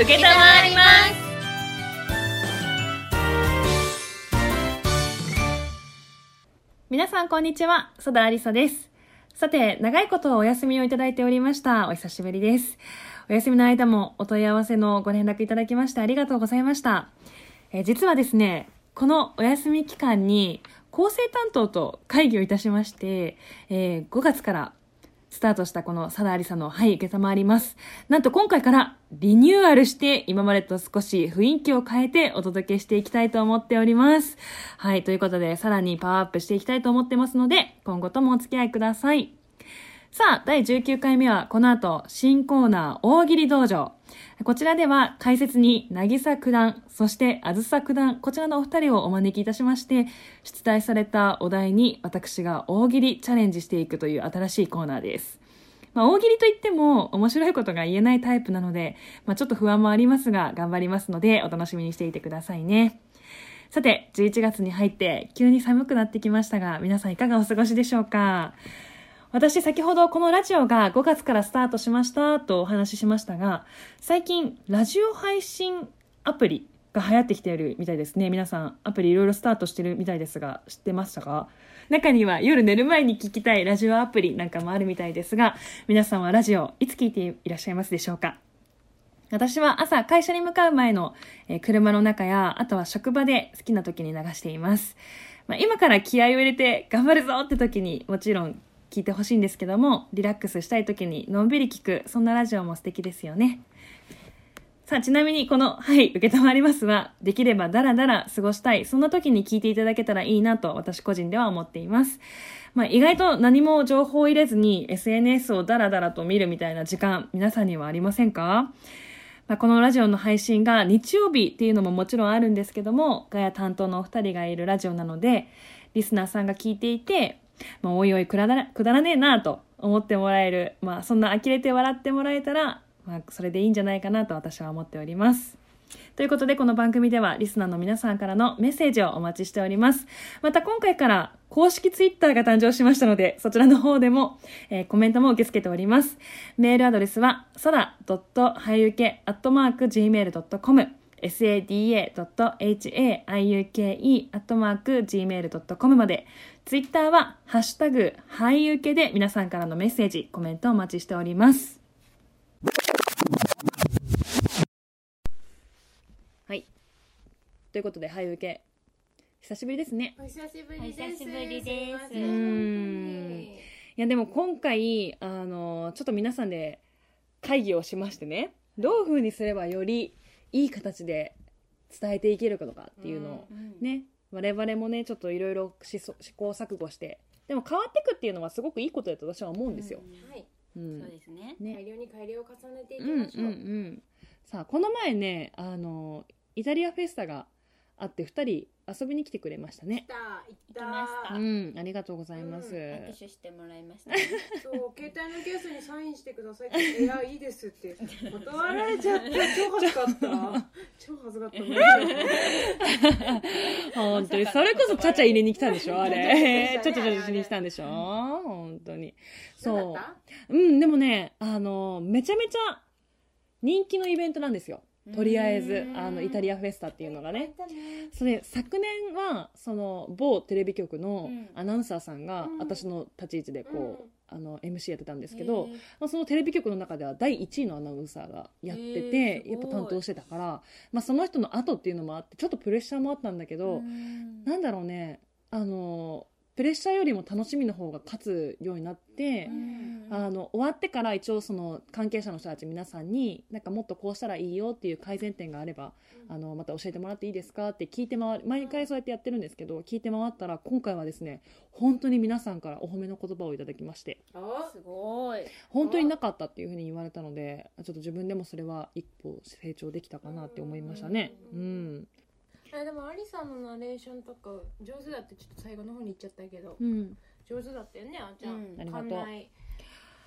受けたまわります皆さんこんにちは、曽田ありさです。さて、長いことお休みをいただいておりました。お久しぶりです。お休みの間もお問い合わせのご連絡いただきましてありがとうございました。え実はですね、このお休み期間に構成担当と会議をいたしまして、えー5月からスタートしたこのサダアリサのはい、受けたまわります。なんと今回からリニューアルして今までと少し雰囲気を変えてお届けしていきたいと思っております。はい、ということでさらにパワーアップしていきたいと思ってますので、今後ともお付き合いください。さあ、第19回目はこの後、新コーナー大喜利道場。こちらでは解説に渚九段、そしてあずさ九段、こちらのお二人をお招きいたしまして、出題されたお題に私が大喜利チャレンジしていくという新しいコーナーです。まあ、大喜利といっても面白いことが言えないタイプなので、まあ、ちょっと不安もありますが、頑張りますので、お楽しみにしていてくださいね。さて、11月に入って急に寒くなってきましたが、皆さんいかがお過ごしでしょうか？私先ほどこのラジオが5月からスタートしましたとお話ししましたが、最近ラジオ配信アプリが流行ってきているみたいですね。皆さんアプリいろいろスタートしてるみたいですが、知ってましたか？中には夜寝る前に聞きたいラジオアプリなんかもあるみたいですが、皆さんはラジオいつ聞いていらっしゃいますでしょうか？私は朝会社に向かう前の、車の中や、あとは職場で好きな時に流しています。まあ、今から気合を入れて頑張るぞって時にもちろん聞いてほしいんですけども、リラックスしたい時にのんびり聞く、そんなラジオも素敵ですよね。さあ、ちなみにこの、はい、受けたまりますは、できればダラダラ過ごしたい、そんな時に聞いていただけたらいいなと私個人では思っています。まあ、意外と何も情報を入れずに SNS をダラダラと見るみたいな時間、皆さんにはありませんか？まあ、このラジオの配信が日曜日っていうのももちろんあるんですけども、ガヤ担当のお二人がいるラジオなので、リスナーさんが聞いていて、まあ、おいおいくだらくだらねえなと思ってもらえる、まあ、そんな呆れて笑ってもらえたら、まあ、それでいいんじゃないかなと私は思っております。ということで、この番組ではリスナーの皆さんからのメッセージをお待ちしております。また今回から公式ツイッターが誕生しましたので、そちらの方でも、えーコメントも受け付けております。メールアドレスは、そら .hayuke.gmail.com sada.hayuke.gmail.com まで、ツイッターは、ハッシュタグ、はいゆけで皆さんからのメッセージ、コメントをお待ちしております。はい。ということで、はいゆけ。久しぶりですね。お久しぶりです。お久しぶりですうんいや、でも今回、あの、ちょっと皆さんで会議をしましてね、どういう風にすればよりいい形で伝えていけるかとかっていうのをね、我々もね、ちょっといろいろ試行試行錯誤して、でも変わっていくっていうのはすごくいいことだと私は思うんですよ。はい。うんそうですね。ね改良に改良を重ねていきうんましょう。うんうん。さあ、この前ね、あの、イタリアフェスタがあって2人遊びに来てくれましたね来。た、行った。行きましたうん、ありがとうございます。握手してもらいました。そう、携帯のケースにサインしてくださいって言って、いや、いいですって。断られちゃって、超恥ずかった。超恥ずかった。本当に。それこそちゃちゃ入れに来たんでしょ？あれ。ちちゃちゃゃちゃしに来たんでしょ？本当に。そう。うん、でもね、あの、めちゃめちゃ人気のイベントなんですよ。とりあえずう、んあの、イタリアフェスタっていうのがたね。それ、昨年は、その、某テレビ局のうん。アナウンサーさんがうん、私の立ち位置でこうあの、MC やってたんですけどまあ、そのテレビ局の中では第1位のアナウンサーがやってて、やっぱ担当してたから、まあ、その人の後っていうのもあって、ちょっとプレッシャーもあったんだけど、うん。なんだろうね、あの、プレッシャーよりも楽しみの方が勝つようになって、うんあの、終わってから一応その関係者の人たち皆さんに、なんかもっとこうしたらいいよっていう改善点があれば、あの、また教えてもらっていいですかって聞いて回る、毎回そうやってやってるんですけど、聞いて回ったら、今回はですね、本当に皆さんからお褒めの言葉をいただきまして、あすごい。本当になかったっていうふうに言われたので、ちょっと自分でもそれは一歩成長できたかなって思いましたね。うん。えでもアリさんのナレーションとか上手だってちょっと最後の方に言っちゃったけど、うん。上手だったよねあーちゃん、うん。ありがとう。館内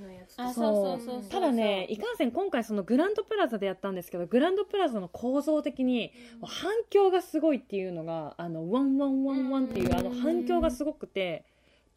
のやつとか。あそうそうそう。そうただね、いかんせん今回そのグランドプラザでやったんですけど、グランドプラザの構造的に反響がすごいっていうのが、あの、ワンワンワンワンっていうあの反響がすごくて、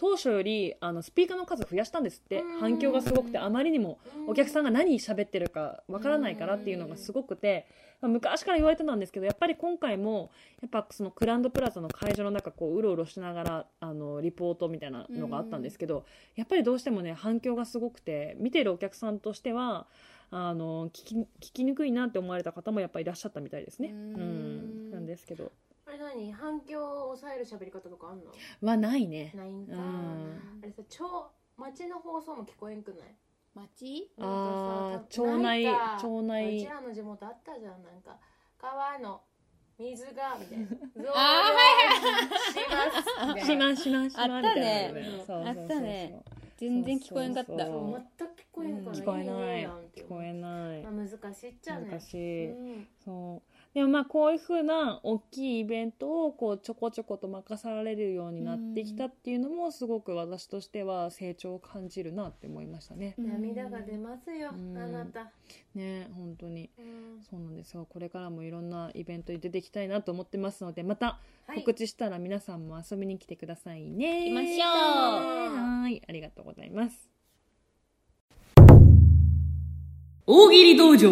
当初よりあのスピーカーの数増やしたんですって。うん。反響がすごくてあまりにもお客さんが何喋ってるかわからないからっていうのがすごくて、まあ昔から言われてたんですけどやっぱり今回もやっぱそのクランドプラザの会場の中こううろうろしながらあのリポートみたいなのがあったんですけど、やっぱりどうしてもね反響がすごくて見てるお客さんとしてはあの聞き聞きにくいなって思われた方もやっぱりいらっしゃったみたいですね。ううんん、なんですけどあれ何？反響を抑える喋り方とかあんの？はないね。ないんか、うん。あれさ超街の放送も聞こえんくない？町？あーなんかさ町内町内。うちらの地元あったじゃんなんか。川の水がみたいな。増あ量します。しな。ましましまあったね。みたいなそうそうそう。あったね。全然聞こえんかった。そうそうそう全く聞こえんから、聞こえない。聞こえない。まあ、難しいっちゃね。難しい、うん。そうでもまあこういうふうな大きいイベントをこうちょこちょこと任されるようになってきたっていうのもすごく私としては成長を感じるなって思いましたね。涙が出ますよ、うん。あなた、ね本当に。うん。そうなんですよ。これからもいろんなイベントに出ていきたいなと思ってますのでまたはい。告知したら皆さんも遊びに来てくださいね。行きましょう。はいありがとうございます。大喜利道場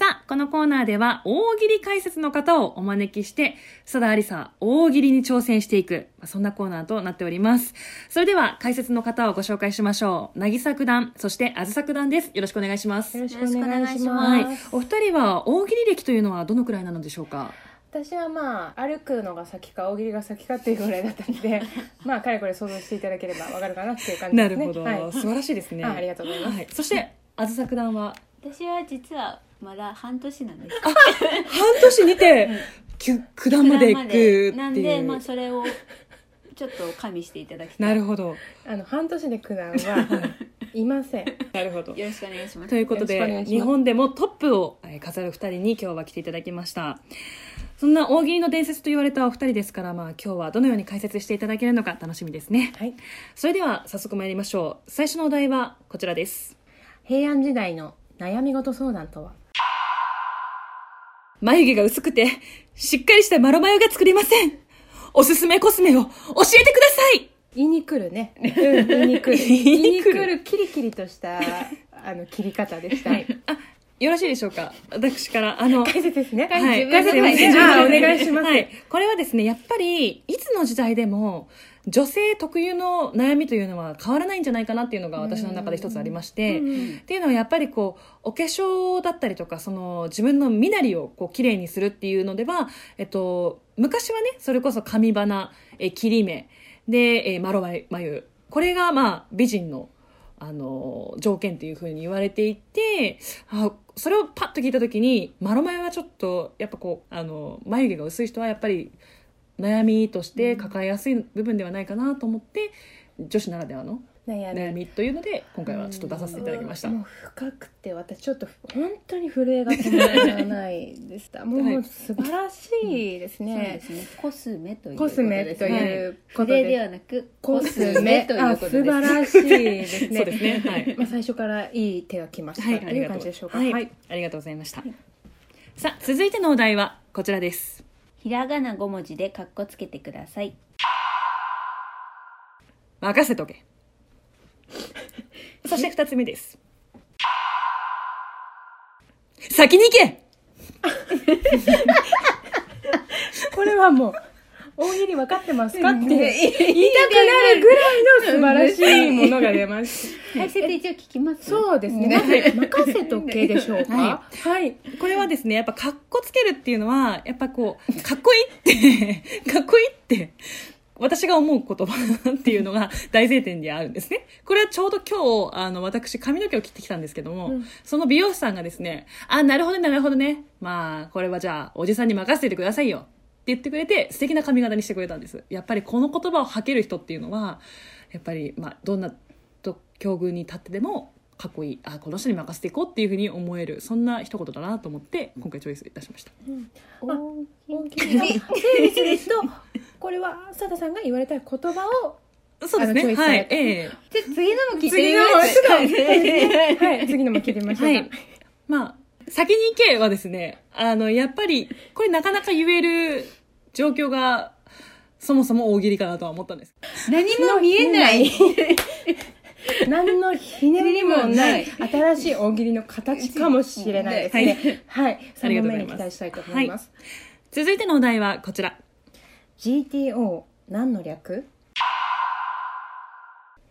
さあ、このコーナーでは大喜利解説の方をお招きして、佐田ありさ大喜利に挑戦していく、まあそんなコーナーとなっております。それでは解説の方をご紹介しましょう。なぎさ九段、そしてあずさ九段です。よろしくお願いします。よろしくお願いしまますす、はい。お二人は大喜利歴というのはどのくらいなのでしょうか？私はまあ歩くのが先か大喜利が先かっていうぐらいだったので まあかれこれ想像していただければわかるかなっていう感じですねなるほど、はい、素晴らしいですね。あありがとうございますはい。そして、あずさ九段は、私は実はまだ半年なんです。半年にて、きゅ九段まで行くっていう。なんでまあそれをちょっと加味していただきたい。なるほど。あの半年で九段は いません。なるほど。よろしくお願いします。ということで日本でもトップをえー飾る二人に今日は来ていただきました。そんな大喜利の伝説と言われたお二人ですから、まあ、今日はどのように解説していただけるのか楽しみですね。はい。それでは早速参りましょう。最初のお題はこちらです。平安時代の悩み事相談とは？眉毛が薄くてしっかりしたマロマヨが作れません。おすすめコスメを教えてください。言いに来るね、うん、言いに来る。言いに来るキリキリとしたあの切り方でした、はい。あよろしいでしょうか？私からあの解説ですね。はい、解説ですね。あお願いします、はい、これはですねやっぱりいつの時代でも女性特有の悩みというのは変わらないんじゃないかなっていうのが私の中で一つありまして、っていうのはやっぱりこうお化粧だったりとかその自分の身なりをこう綺麗にするっていうのでは、えっと、昔はねそれこそ髪花え切り目で、えー、マロ眉これがまあ美人のあの条件っていうふうに言われていてあそれをパッと聞いた時にマロ眉はちょっとやっぱこうあの眉毛が薄い人はやっぱり悩みとして抱えやすい部分ではないかなと思って、女子ならではの悩み。というので今回はちょっと出させていただきました。もう深くて私ちょっと本当に震えが止まらないでした もう素晴らしいですそうでね、すね。コスメというコスメということ筆でで、はなくコスメということです晴らしいですね。そうですね。はい。まあ、最初からいい手が来ました、はい、という感じでしょうか？はい、ありがとうございました。さあ、続いてのお題はこちらです。ひらがな5文字でカッコつけてください任せとけ。そして二つ目です。先に行け これはもう大喜利分かってますかって言いたくなるぐらいの素晴らしいものが出ます。解説一応聞きます。そうですね、まず任せとけでしょうか？ははい、これはですね、やっぱかっこつけるっていうのは、やっぱこう、かっこいいって、かっこいいって、私が思う言葉っていうのが 大前提にあるんですね。これはちょうど今日、あの、私髪の毛を切ってきたんですけども、うん。その美容師さんがですね、あ、なるほどね、なるほどね。まあ、これはじゃあ、おじさんに任せてくださいよ。って言ってくれて、素敵な髪型にしてくれたんです。やっぱりこの言葉を吐ける人っていうのは、やっぱり、まあ、どんなと境遇に立ってでも、かっこいい。あ、この人に任せていこうっていうふうに思える。そんな一言だなと思って、今回チョイスいたしました。大大喜利の整理するとこれは佐田さんが言われた言葉をそうですね。はいええじゃあ次のも聞いて次のもみますちょっとはい次のも聞いてみましょうか、はい。まあ、先に行けはですね、あの、やっぱり、これなかなか言える状況が、そもそも大喜利かなとは思ったんです。何も見えない 何のひねりもない新しい大喜利の形かもしれないですね。はい、ありがとうございますその面に期待したいと思います。続いてのお題はこちら GTO 何の略？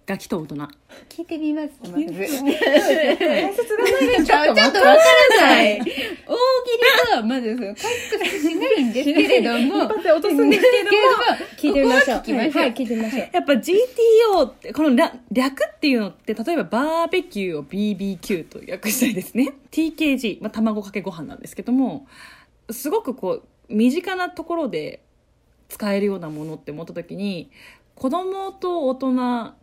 ガキと大人。聞いてみますまず 解説がないちょっとわからない。大喜利はまずその解決しないんですけれども。一発で落とすんですけれども聞いてみましょう。は聞きましょう。はい、聞いてみましょう。やっぱ GTO ってこの略略っていうのって例えばバーベキューを BBQ と訳したりですね。TKG、まあ、卵かけご飯なんですけどもすごくこう身近なところで使えるようなものって思った時に子供と大人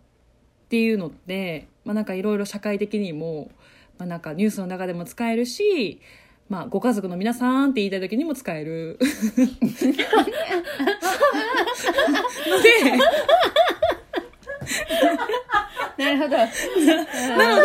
っていうのって、まあ、なんかいろいろ社会的にも、まあ、なんかニュースの中でも使えるし、まあ、ご家族の皆さんって言いたい時にも使える。の でなるほど。なので多様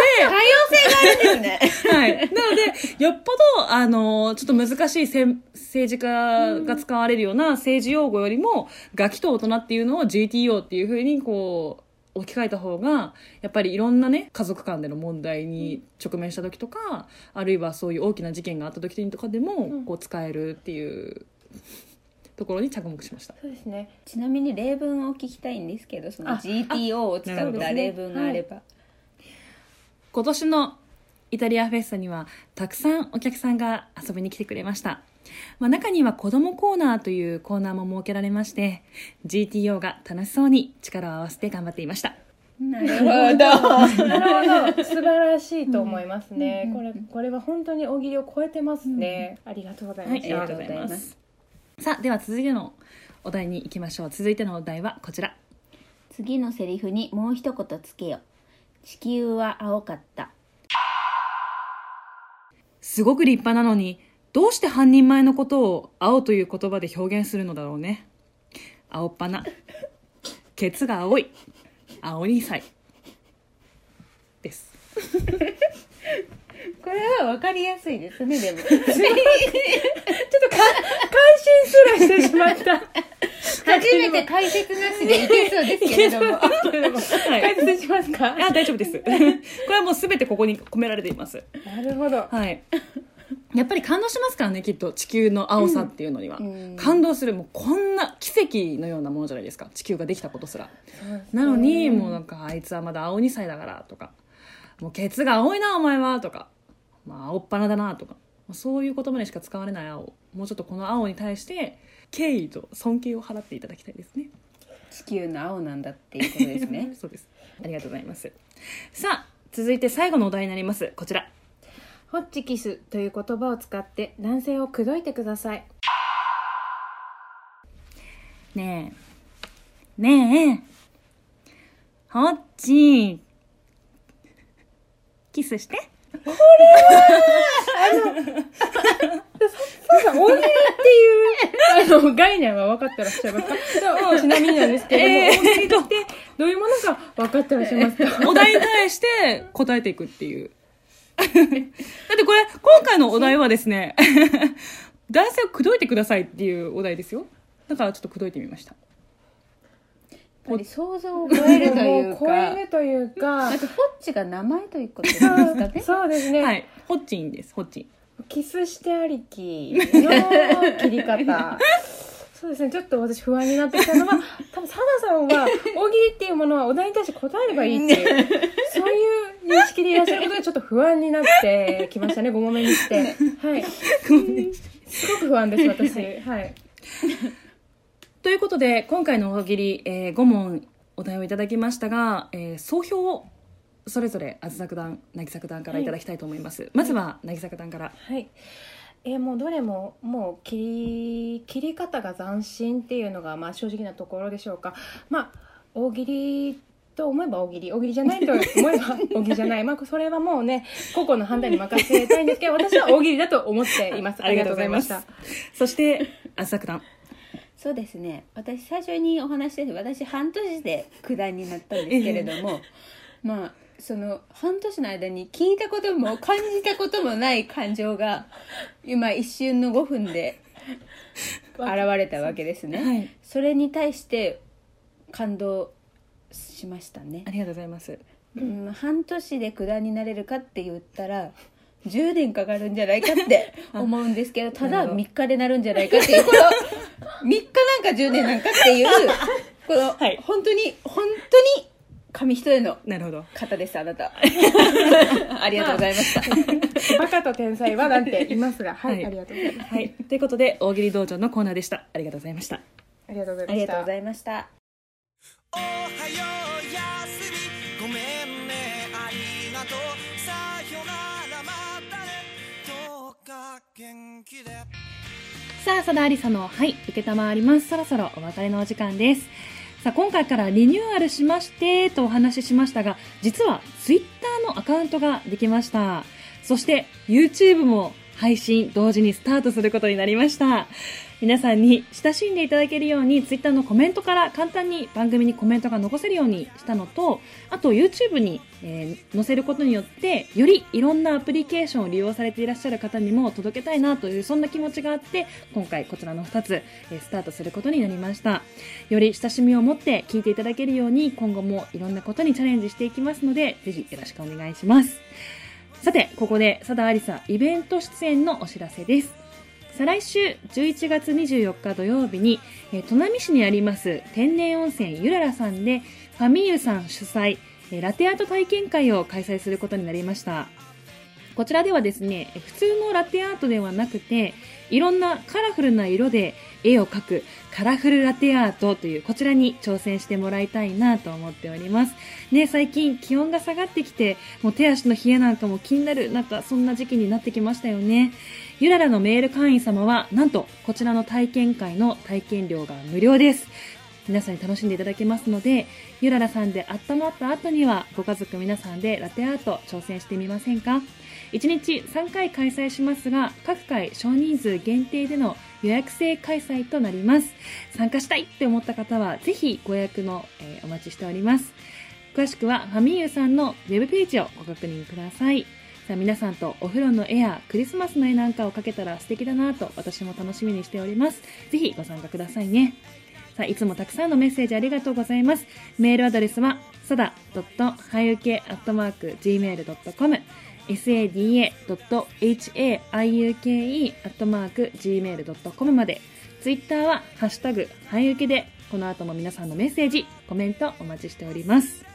性があるんですね。はい。なので、よっぽど、あの、ちょっと難しいせん政治家が使われるような政治用語よりも、ガキと大人っていうのを GTO っていうふうに、こう、置き換えた方が、やっぱりいろんなね、家族間での問題に直面した時とか、あるいはそういう大きな事件があった時とかでも、こう、使えるっていうところに着目しました。そうですね。ちなみに例文を聞きたいんですけどそのあ GTO を使った例文があれば、今年のイタリアフェスタにはたくさんお客さんが遊びに来てくれました、まあ、中には子どもコーナーというコーナーも設けられまして GTO が楽しそうに力を合わせて頑張っていました。なるほど。なるほど、素晴らしいと思いますね。うんこれ、これは本当に大喜利を超えてますね。ありがとうございまはい、あす。りがとうございます。さあでは続いてのお題に行きましょう。続いてのお題はこちら。次のセリフにもう一言つけよ。地球は青かった。すごく立派なのにどうして半人前のことを青という言葉で表現するのだろうね。青っ鼻ケツが青い。青2歳です。これは分かりやすいですねでも。ちょっとか、感心すらしてしまった。初めて解説なしでいけそうですけれども。はい。解説しますか？あ大丈夫です。これはもう全てここに込められています。なるほど。はいやっぱり感動しますからねきっと。地球の青さっていうのには、うん。感動する。もうこんな奇跡のようなものじゃないですか。地球ができたことすら。なのにもうなんかあいつはまだ青2歳だからとか。もうケツが青いなお前はとか、まあ、青っ鼻だなとか。そういう言葉にしか使われない青。もうちょっとこの青に対して敬意と尊敬を払っていただきたいですね。地球の青なんだっていうことですね。そうです。ありがとうございます。さあ続いて最後のお題になります。こちらホッチキスという言葉を使って男性を口説いてください。ねえ。ねえ。ホッチキスして。そうだ、大喜利っていう、あの、概念は分かってらっしゃいますか？そう。ちなみになんですけれども、大喜利ってどういうものか分かってらっしゃいますか？お題に対して答えていくっていう だってこれ今回のお題はですね 男性を口説いてくださいっていうお題ですよ。だからちょっと口説いてみました。やっぱり想像を超えるというもう 超かえるというか。あ、とホッチが名前ということですかね。そうですね、はい。ホッチンですホッチン。キスしてありきの切り方。そうですね、ちょっと私不安になってきたのは、多分サナさんは大喜利っていうものはお題に対して答えればいいっていう、そういう認識でいらっしゃることでちょっと不安になってきましたね、5問目にして。はい。すごく不安です、私。はい。ということで今回の大喜利、えー5問お題をいただきましたが、えー総評をそれぞれあずさ九段渚九段からいただきたいと思います、まずは渚九段からはい。えーもうどれももう切り切り方が斬新っていうのがまあ正直なところでしょうか。まあ大喜利と思えば大喜利大喜利じゃないと思えば大喜利じゃない。まあそれはもうね個々の判断に任せたいんですけど私は大喜利だと思っています。ありがとうございました。そしてあずさ九段そうですね。私最初にお話しして私半年で九段になったんですけれども、まあその半年の間に聞いたことも感じたこともない感情が今一瞬の5分で現れたわけですね、はい。それに対して感動しましたね。あ、りがとうございます。うん、半年で九段になれるかって言ったら10年かかるんじゃないかって 思うんですけどただなるほど。3日でなるんじゃないかっていうこの3日なんか10年なんかっていう この、はい本当に本当に紙一重のなるほど。方ですあなた ありがとうございましたバカと天才はなんて言いますが、はい、はいありがとうございます。はい。ということで、大喜利道場のコーナーでした。ありがとうございました。ありがとうございました。ありがとうございましたおはようやすみごめんねありがとうさよならまたねどうか元気でさあ、佐田ありさの、はい、受けたまわります。そろそろお別れのお時間です。さあ、今回からリニューアルしまして、とお話ししましたが、実はツイッターのアカウントができました。そして、YouTube も配信同時にスタートすることになりました。皆さんに親しんでいただけるように、ツイッターのコメントから簡単に番組にコメントが残せるようにしたのと、あと YouTube に、えー載せることによって、よりいろんなアプリケーションを利用されていらっしゃる方にも届けたいなという、そんな気持ちがあって、今回こちらの2つ、えースタートすることになりました。より親しみを持って聞いていただけるように、今後もいろんなことにチャレンジしていきますので、ぜひよろしくお願いします。さて、ここで、佐田ありさイベント出演のお知らせです。再来週11月24日土曜日に、えー、砺波市にあります天然温泉ゆららさんでファミユさん主催、えーラテアート体験会を開催することになりました。こちらではですね普通のラテアートではなくていろんなカラフルな色で絵を描くカラフルラテアートというこちらに挑戦してもらいたいなと思っておりますね最近気温が下がってきてもう手足の冷えなんかも気になるなんかそんな時期になってきましたよねゆららのメール会員様は、なんと、こちらの体験会の体験料が無料です。皆さんに楽しんでいただけますので、ゆららさんで温まった後には、ご家族皆さんでラテアート挑戦してみませんか ?1 日3回開催しますが、各回少人数限定での予約制開催となります。参加したいって思った方は、ぜひご予約の、えーお待ちしております。詳しくは、ファミユさんのウェブページをご確認ください。さあ皆さんとお風呂の絵やクリスマスの絵なんかを描けたら素敵だなと私も楽しみにしております。ぜひご参加くださいね。さあ、いつもたくさんのメッセージありがとうございます。メールアドレスは、さだ .hayuke.gmail.com sada.haiuke.gmail.com まで。ツイッターは、ハッシュタグ、はゆけで、この後も皆さんのメッセージ、コメントお待ちしております。